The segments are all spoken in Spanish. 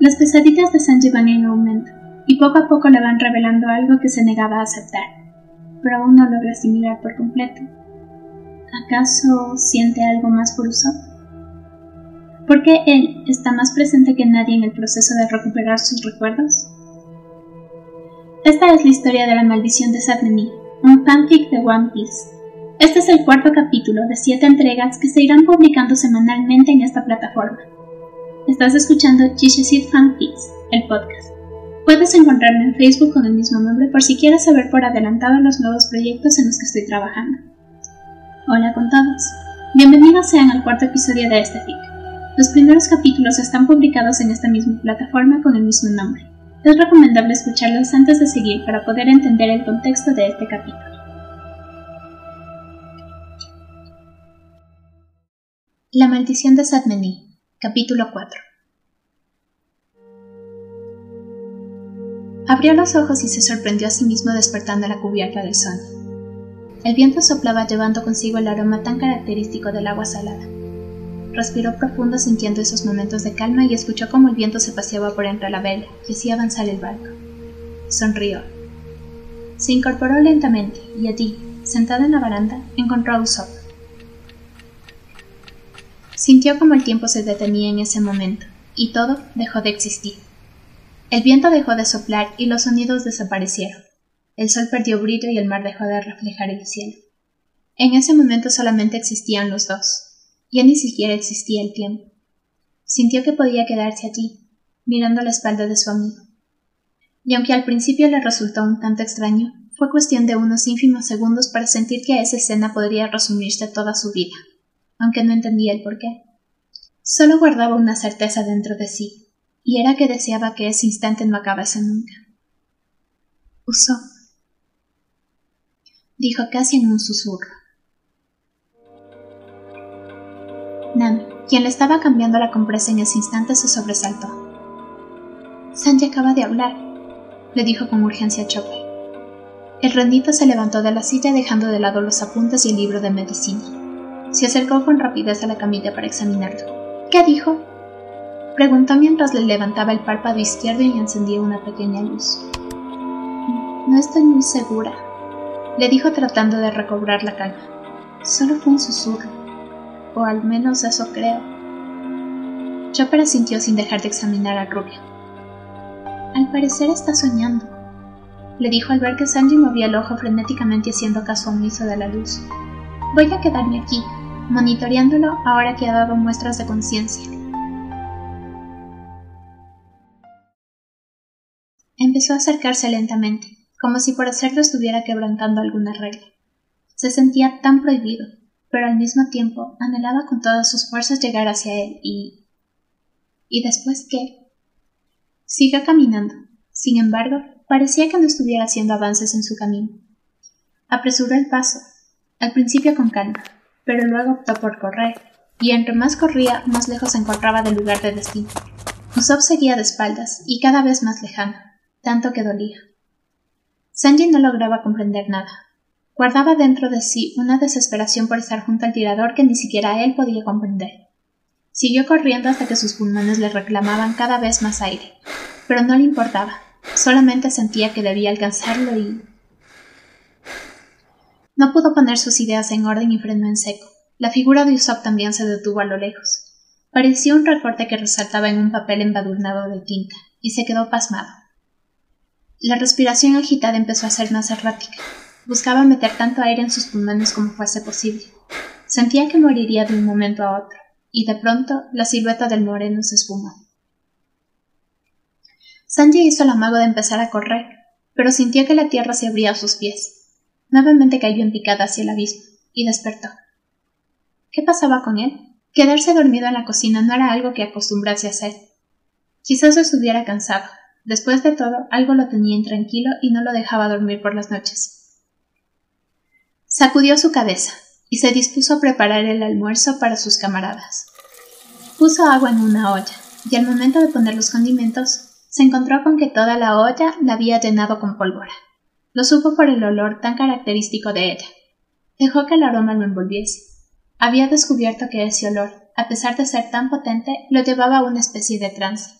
Las pesadillas de Sanji van en aumento, y poco a poco le van revelando algo que se negaba a aceptar, pero aún no logra asimilar por completo. ¿Acaso siente algo más por Usopp? ¿Por qué él está más presente que nadie en el proceso de recuperar sus recuerdos? Esta es la historia de la maldición de Sadnemi, un fanfic de One Piece. Este es el cuarto capítulo de siete entregas que se irán publicando semanalmente en esta plataforma. Estás escuchando Fan Fanfics, el podcast. Puedes encontrarme en Facebook con el mismo nombre por si quieres saber por adelantado los nuevos proyectos en los que estoy trabajando. Hola con todos. Bienvenidos sean al cuarto episodio de este fic. Los primeros capítulos están publicados en esta misma plataforma con el mismo nombre. Es recomendable escucharlos antes de seguir para poder entender el contexto de este capítulo. La maldición de Sadmeni Capítulo 4 Abrió los ojos y se sorprendió a sí mismo despertando a la cubierta del sol. El viento soplaba llevando consigo el aroma tan característico del agua salada. Respiró profundo sintiendo esos momentos de calma y escuchó cómo el viento se paseaba por entre la vela y hacía avanzar el barco. Sonrió. Se incorporó lentamente y allí, sentada en la baranda, encontró a Usopp. Sintió como el tiempo se detenía en ese momento, y todo dejó de existir. El viento dejó de soplar y los sonidos desaparecieron. El sol perdió brillo y el mar dejó de reflejar el cielo. En ese momento solamente existían los dos. Ya ni siquiera existía el tiempo. Sintió que podía quedarse allí, mirando la espalda de su amigo. Y aunque al principio le resultó un tanto extraño, fue cuestión de unos ínfimos segundos para sentir que a esa escena podría resumirse toda su vida aunque no entendía el por qué. Solo guardaba una certeza dentro de sí, y era que deseaba que ese instante no acabase nunca. Usó, dijo casi en un susurro. Nan, quien le estaba cambiando la compresa en ese instante, se sobresaltó. Sanji acaba de hablar, le dijo con urgencia a Chopper. El rendito se levantó de la silla dejando de lado los apuntes y el libro de medicina. Se acercó con rapidez a la camilla para examinarlo. ¿Qué dijo? Preguntó mientras le levantaba el párpado izquierdo y encendía una pequeña luz. No estoy muy segura, le dijo tratando de recobrar la calma. Solo fue un susurro, o al menos eso creo. Chopper sintió sin dejar de examinar a Rubio. Al parecer está soñando, le dijo al ver que Sanji movía el ojo frenéticamente haciendo caso omiso de la luz. Voy a quedarme aquí, monitoreándolo ahora que ha dado muestras de conciencia. Empezó a acercarse lentamente, como si por hacerlo estuviera quebrantando alguna regla. Se sentía tan prohibido, pero al mismo tiempo anhelaba con todas sus fuerzas llegar hacia él y... ¿Y después qué? Siguió caminando. Sin embargo, parecía que no estuviera haciendo avances en su camino. Apresuró el paso, al principio con calma, pero luego optó por correr, y entre más corría, más lejos se encontraba del lugar de destino. Usopp seguía de espaldas, y cada vez más lejano, tanto que dolía. Sanji no lograba comprender nada. Guardaba dentro de sí una desesperación por estar junto al tirador que ni siquiera él podía comprender. Siguió corriendo hasta que sus pulmones le reclamaban cada vez más aire, pero no le importaba, solamente sentía que debía alcanzarlo y no pudo poner sus ideas en orden y frenó en seco. La figura de Usopp también se detuvo a lo lejos. Parecía un recorte que resaltaba en un papel embadurnado de tinta, y se quedó pasmado. La respiración agitada empezó a ser más errática. Buscaba meter tanto aire en sus pulmones como fuese posible. Sentía que moriría de un momento a otro, y de pronto la silueta del moreno se esfumó. Sanji hizo el amago de empezar a correr, pero sintió que la tierra se abría a sus pies. Nuevamente cayó en picada hacia el abismo y despertó. ¿Qué pasaba con él? Quedarse dormido en la cocina no era algo que acostumbrase a hacer. Quizás estuviera cansado. Después de todo, algo lo tenía intranquilo y no lo dejaba dormir por las noches. Sacudió su cabeza y se dispuso a preparar el almuerzo para sus camaradas. Puso agua en una olla y al momento de poner los condimentos, se encontró con que toda la olla la había llenado con pólvora. Lo supo por el olor tan característico de ella. Dejó que el aroma lo envolviese. Había descubierto que ese olor, a pesar de ser tan potente, lo llevaba a una especie de trance.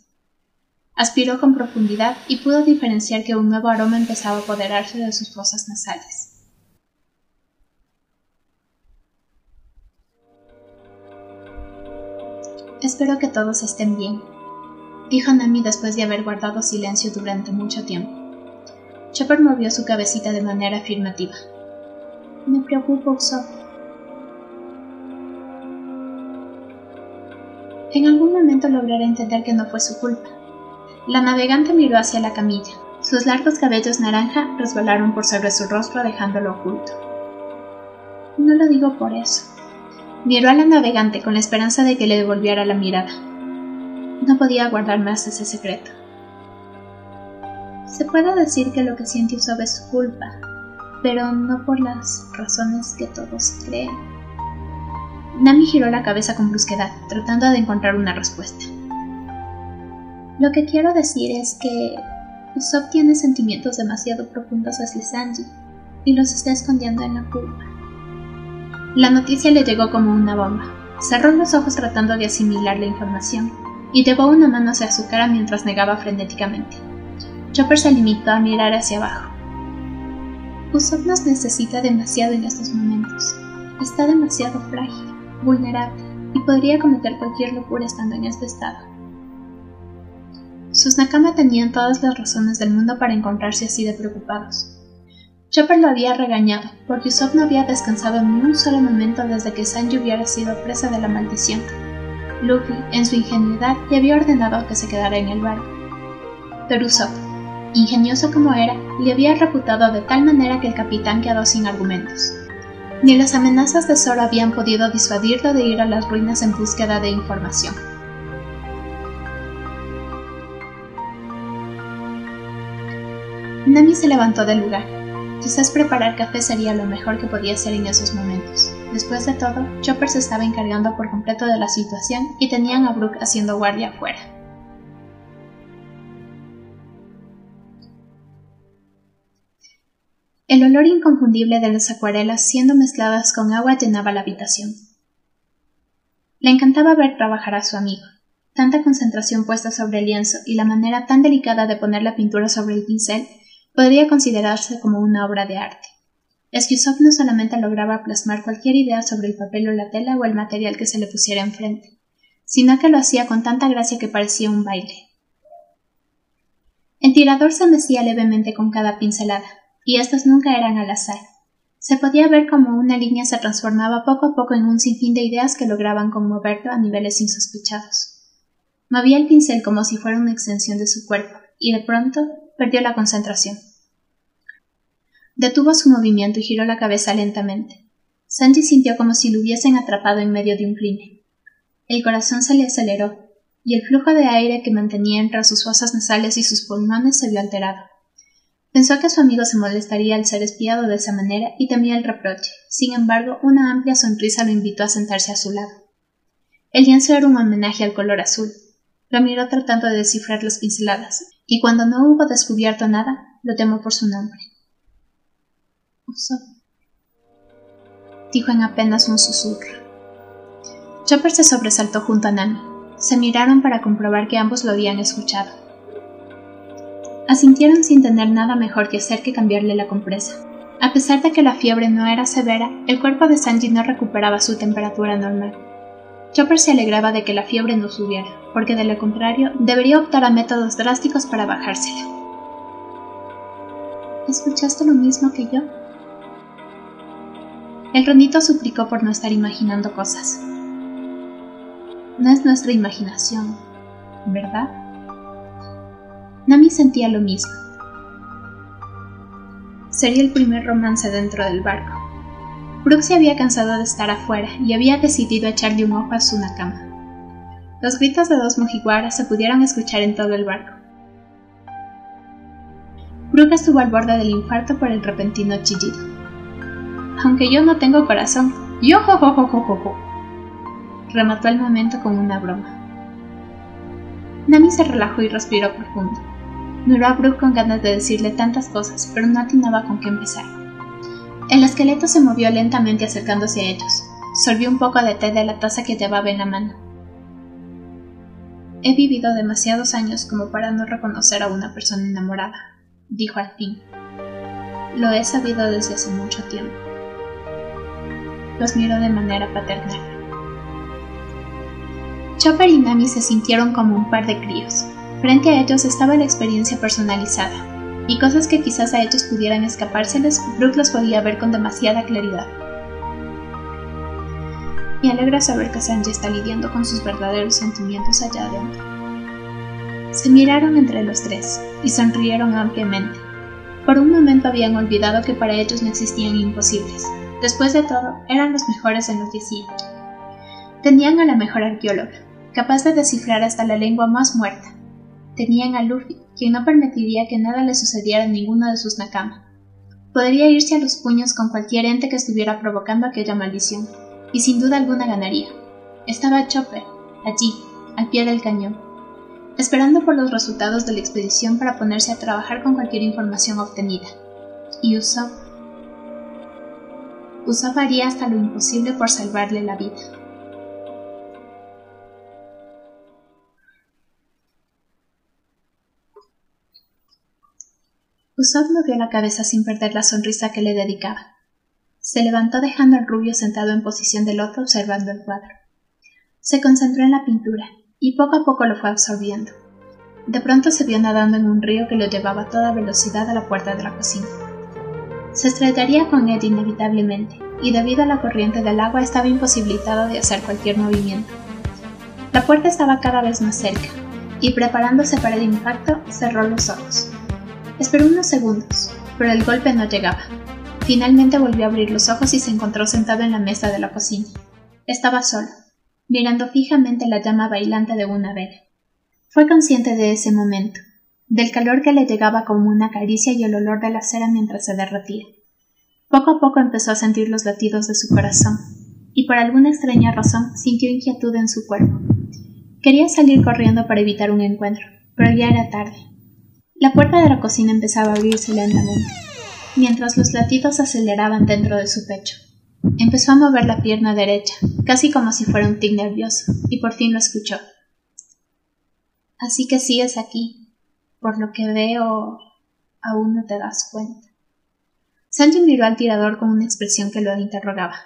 Aspiró con profundidad y pudo diferenciar que un nuevo aroma empezaba a apoderarse de sus fosas nasales. Espero que todos estén bien, dijo Nami después de haber guardado silencio durante mucho tiempo. Chopper movió su cabecita de manera afirmativa. Me preocupa Usopp. En algún momento lograré entender que no fue su culpa. La navegante miró hacia la camilla. Sus largos cabellos naranja resbalaron por sobre su rostro dejándolo oculto. No lo digo por eso. Miró a la navegante con la esperanza de que le devolviera la mirada. No podía guardar más ese secreto. Se puede decir que lo que siente Usopp es culpa, pero no por las razones que todos creen. Nami giró la cabeza con brusquedad, tratando de encontrar una respuesta. Lo que quiero decir es que Usopp tiene sentimientos demasiado profundos hacia Sanji y los está escondiendo en la culpa. La noticia le llegó como una bomba. Cerró los ojos tratando de asimilar la información y llevó una mano hacia su cara mientras negaba frenéticamente. Chopper se limitó a mirar hacia abajo. Usopp nos necesita demasiado en estos momentos. Está demasiado frágil, vulnerable, y podría cometer cualquier locura estando en este estado. Sus Nakama tenían todas las razones del mundo para encontrarse así de preocupados. Chopper lo había regañado, porque Usopp no había descansado ni un solo momento desde que Sanji hubiera sido presa de la maldición. Luffy, en su ingenuidad, le había ordenado que se quedara en el barco. Pero Usopp, ingenioso como era, le había reputado de tal manera que el capitán quedó sin argumentos. Ni las amenazas de Zoro habían podido disuadirlo de ir a las ruinas en búsqueda de información. Nami se levantó del lugar. Quizás preparar café sería lo mejor que podía hacer en esos momentos. Después de todo, Chopper se estaba encargando por completo de la situación y tenían a Brooke haciendo guardia afuera. El olor inconfundible de las acuarelas siendo mezcladas con agua llenaba la habitación. Le encantaba ver trabajar a su amigo. Tanta concentración puesta sobre el lienzo y la manera tan delicada de poner la pintura sobre el pincel podría considerarse como una obra de arte. Usopp no solamente lograba plasmar cualquier idea sobre el papel o la tela o el material que se le pusiera enfrente, sino que lo hacía con tanta gracia que parecía un baile. El tirador se mecía levemente con cada pincelada, y estas nunca eran al azar. Se podía ver cómo una línea se transformaba poco a poco en un sinfín de ideas que lograban conmoverlo a niveles insospechados. Movía el pincel como si fuera una extensión de su cuerpo, y de pronto perdió la concentración. Detuvo su movimiento y giró la cabeza lentamente. Sanji sintió como si lo hubiesen atrapado en medio de un crimen. El corazón se le aceleró, y el flujo de aire que mantenía entre sus fosas nasales y sus pulmones se vio alterado. Pensó que su amigo se molestaría al ser espiado de esa manera y temía el reproche. Sin embargo, una amplia sonrisa lo invitó a sentarse a su lado. El lienzo era un homenaje al color azul. Lo miró tratando de descifrar las pinceladas, y cuando no hubo descubierto nada, lo temó por su nombre. Usopp, dijo en apenas un susurro. Chopper se sobresaltó junto a Nami. Se miraron para comprobar que ambos lo habían escuchado. Asintieron sin tener nada mejor que hacer que cambiarle la compresa. A pesar de que la fiebre no era severa, el cuerpo de Sanji no recuperaba su temperatura normal. Chopper se alegraba de que la fiebre no subiera, porque de lo contrario debería optar a métodos drásticos para bajársela. ¿Escuchaste lo mismo que yo? El rondito suplicó por no estar imaginando cosas. No es nuestra imaginación, ¿verdad? Nami sentía lo mismo. Sería el primer romance dentro del barco. Brooke se había cansado de estar afuera y había decidido echarle un ojo a su cama. Los gritos de dos mojiguaras se pudieron escuchar en todo el barco. Brooke estuvo al borde del infarto por el repentino chillido. Aunque yo no tengo corazón, yo jo jo jo jo jo. Remató el momento con una broma. Nami se relajó y respiró profundo. Miró a Brooke con ganas de decirle tantas cosas, pero no atinaba con qué empezar. El esqueleto se movió lentamente acercándose a ellos. Sorbió un poco de té de la taza que llevaba en la mano. He vivido demasiados años como para no reconocer a una persona enamorada, dijo al fin. Lo he sabido desde hace mucho tiempo. Los miró de manera paternal. Chopper y Nami se sintieron como un par de críos. Frente a ellos estaba la experiencia personalizada, y cosas que quizás a ellos pudieran escapárseles, Brooke las podía ver con demasiada claridad. Me alegra saber que Sanji está lidiando con sus verdaderos sentimientos allá adentro. Se miraron entre los tres y sonrieron ampliamente. Por un momento habían olvidado que para ellos no existían imposibles. Después de todo, eran los mejores en lo que hacían. Tenían a la mejor arqueóloga, capaz de descifrar hasta la lengua más muerta. Tenían a Luffy, quien no permitiría que nada le sucediera a ninguno de sus Nakama. Podría irse a los puños con cualquier ente que estuviera provocando aquella maldición y sin duda alguna ganaría. Estaba Chopper, allí, al pie del cañón, esperando por los resultados de la expedición para ponerse a trabajar con cualquier información obtenida. Y Usopp. Usopp haría hasta lo imposible por salvarle la vida. Usopp movió la cabeza sin perder la sonrisa que le dedicaba. Se levantó dejando al rubio sentado en posición de loto observando el cuadro. Se concentró en la pintura y poco a poco lo fue absorbiendo. De pronto se vio nadando en un río que lo llevaba a toda velocidad a la puerta de la cocina. Se estrellaría con él inevitablemente, y debido a la corriente del agua estaba imposibilitado de hacer cualquier movimiento. La puerta estaba cada vez más cerca, y preparándose para el impacto, cerró los ojos. Esperó unos segundos, pero el golpe no llegaba. Finalmente volvió a abrir los ojos y se encontró sentado en la mesa de la cocina. Estaba solo, mirando fijamente la llama bailante de una vela. Fue consciente de ese momento, del calor que le llegaba como una caricia y el olor de la cera mientras se derretía. Poco a poco empezó a sentir los latidos de su corazón, y por alguna extraña razón sintió inquietud en su cuerpo. Quería salir corriendo para evitar un encuentro, pero ya era tarde. La puerta de la cocina empezaba a abrirse lentamente mientras los latidos aceleraban dentro de su pecho. Empezó a mover la pierna derecha, casi como si fuera un tic nervioso, y por fin lo escuchó. Así que sigues aquí. Por lo que veo, aún no te das cuenta. Sanji miró al tirador con una expresión que lo interrogaba.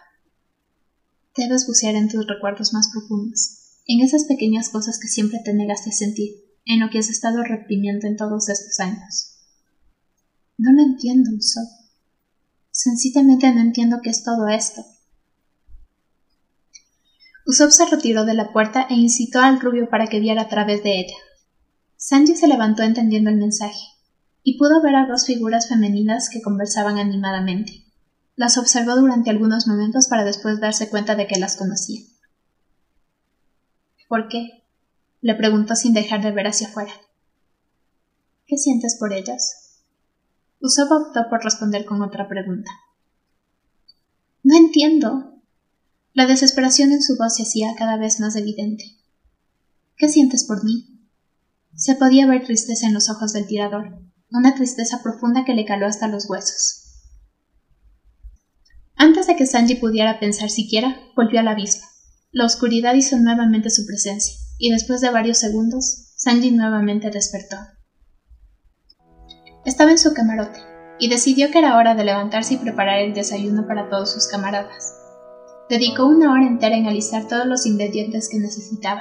Debes bucear en tus recuerdos más profundos, en esas pequeñas cosas que siempre te negaste a sentir, en lo que has estado reprimiendo en todos estos años. No lo entiendo, Usopp. Sencillamente no entiendo qué es todo esto. Usopp se retiró de la puerta e incitó al rubio para que viera a través de ella. Sanji se levantó entendiendo el mensaje, y pudo ver a dos figuras femeninas que conversaban animadamente. Las observó durante algunos momentos para después darse cuenta de que las conocía. ¿Por qué? Le preguntó sin dejar de ver hacia afuera. ¿Qué sientes por ellas? Usopp optó por responder con otra pregunta. No entiendo. La desesperación en su voz se hacía cada vez más evidente. ¿Qué sientes por mí? Se podía ver tristeza en los ojos del tirador, una tristeza profunda que le caló hasta los huesos. Antes de que Sanji pudiera pensar siquiera, volvió al abismo. La oscuridad hizo nuevamente su presencia, y después de varios segundos, Sanji nuevamente despertó. Estaba en su camarote y decidió que era hora de levantarse y preparar el desayuno para todos sus camaradas. Dedicó una hora entera en alistar todos los ingredientes que necesitaba.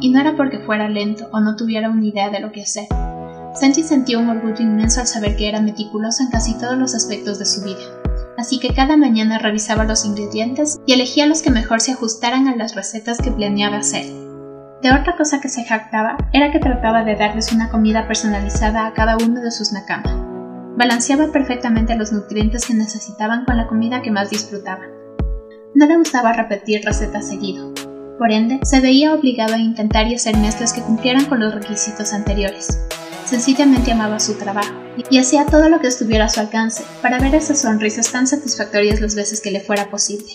Y no era porque fuera lento o no tuviera una idea de lo que hacer. Sanji sentía un orgullo inmenso al saber que era meticuloso en casi todos los aspectos de su vida. Así que cada mañana revisaba los ingredientes y elegía los que mejor se ajustaran a las recetas que planeaba hacer. De otra cosa que se jactaba era que trataba de darles una comida personalizada a cada uno de sus nakama. Balanceaba perfectamente los nutrientes que necesitaban con la comida que más disfrutaban. No le gustaba repetir recetas seguido. Por ende, se veía obligado a intentar y hacer mezclas que cumplieran con los requisitos anteriores. Sencillamente amaba su trabajo y hacía todo lo que estuviera a su alcance para ver esas sonrisas tan satisfactorias las veces que le fuera posible.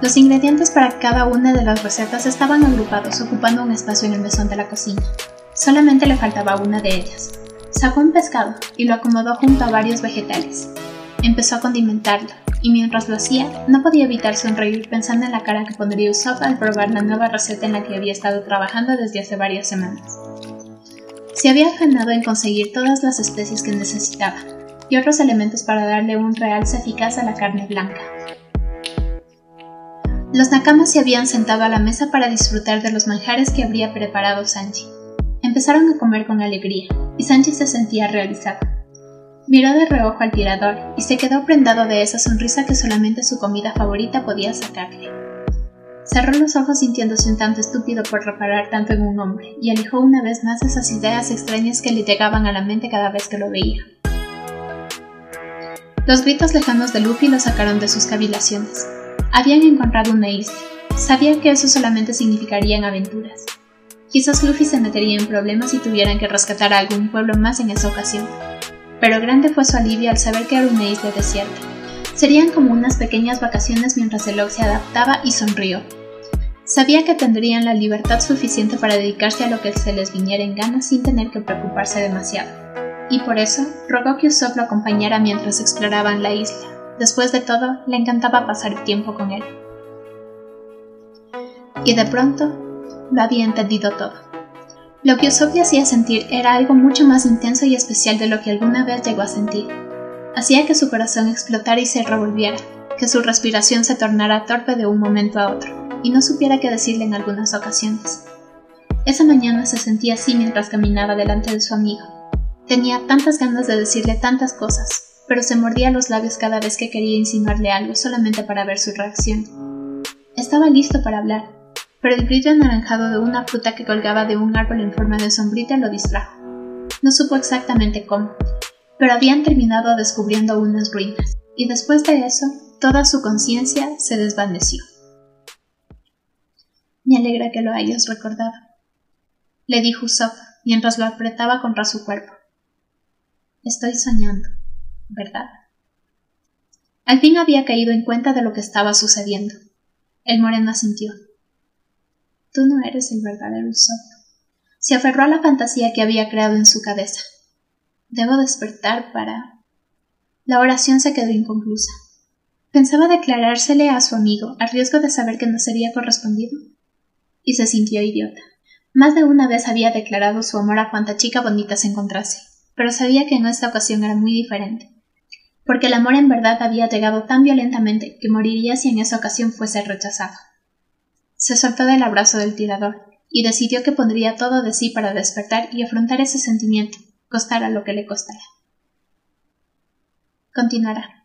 Los ingredientes para cada una de las recetas estaban agrupados ocupando un espacio en el mesón de la cocina. Solamente le faltaba una de ellas. Sacó un pescado y lo acomodó junto a varios vegetales. Empezó a condimentarlo, y mientras lo hacía, no podía evitar sonreír pensando en la cara que pondría Usopp al probar la nueva receta en la que había estado trabajando desde hace varias semanas. Se había afanado en conseguir todas las especies que necesitaba, y otros elementos para darle un realce eficaz a la carne blanca. Los nakamas se habían sentado a la mesa para disfrutar de los manjares que habría preparado Sanji. Empezaron a comer con alegría, y Sanji se sentía realizado. Miró de reojo al tirador y se quedó prendado de esa sonrisa que solamente su comida favorita podía sacarle. Cerró los ojos sintiéndose un tanto estúpido por reparar tanto en un hombre, y alejó una vez más esas ideas extrañas que le llegaban a la mente cada vez que lo veía. Los gritos lejanos de Luffy lo sacaron de sus cavilaciones. Habían encontrado una isla. Sabía que eso solamente significarían aventuras. Quizás Luffy se metería en problemas si tuvieran que rescatar a algún pueblo más en esa ocasión pero grande fue su alivio al saber que era una isla desierta. Serían como unas pequeñas vacaciones mientras el Log se adaptaba y sonrió. Sabía que tendrían la libertad suficiente para dedicarse a lo que se les viniera en gana sin tener que preocuparse demasiado. Y por eso rogó que Usopp lo acompañara mientras exploraban la isla. Después de todo, le encantaba pasar tiempo con él. Y de pronto, lo había entendido todo. Lo que Usopp hacía sentir era algo mucho más intenso y especial de lo que alguna vez llegó a sentir. Hacía que su corazón explotara y se revolviera, que su respiración se tornara torpe de un momento a otro, y no supiera qué decirle en algunas ocasiones. Esa mañana se sentía así mientras caminaba delante de su amigo. Tenía tantas ganas de decirle tantas cosas, pero se mordía los labios cada vez que quería insinuarle algo solamente para ver su reacción. Estaba listo para hablar, pero el brillo anaranjado de una fruta que colgaba de un árbol en forma de sombrita lo distrajo. No supo exactamente cómo, pero habían terminado descubriendo unas ruinas, y después de eso, toda su conciencia se desvaneció. Me alegra que lo hayas recordado, le dijo Usopp mientras lo apretaba contra su cuerpo. Estoy soñando, ¿verdad? Al fin había caído en cuenta de lo que estaba sucediendo. El moreno asintió. Tú no eres el verdadero Usopp. Se aferró a la fantasía que había creado en su cabeza. Debo despertar para. La oración se quedó inconclusa. Pensaba declarársele a su amigo, a riesgo de saber que no sería correspondido. Y se sintió idiota. Más de una vez había declarado su amor a cuanta chica bonita se encontrase, pero sabía que en esta ocasión era muy diferente. Porque el amor en verdad había llegado tan violentamente que moriría si en esa ocasión fuese rechazado. Se soltó del abrazo del tirador y decidió que pondría todo de sí para despertar y afrontar ese sentimiento, costara lo que le costara. Continuará.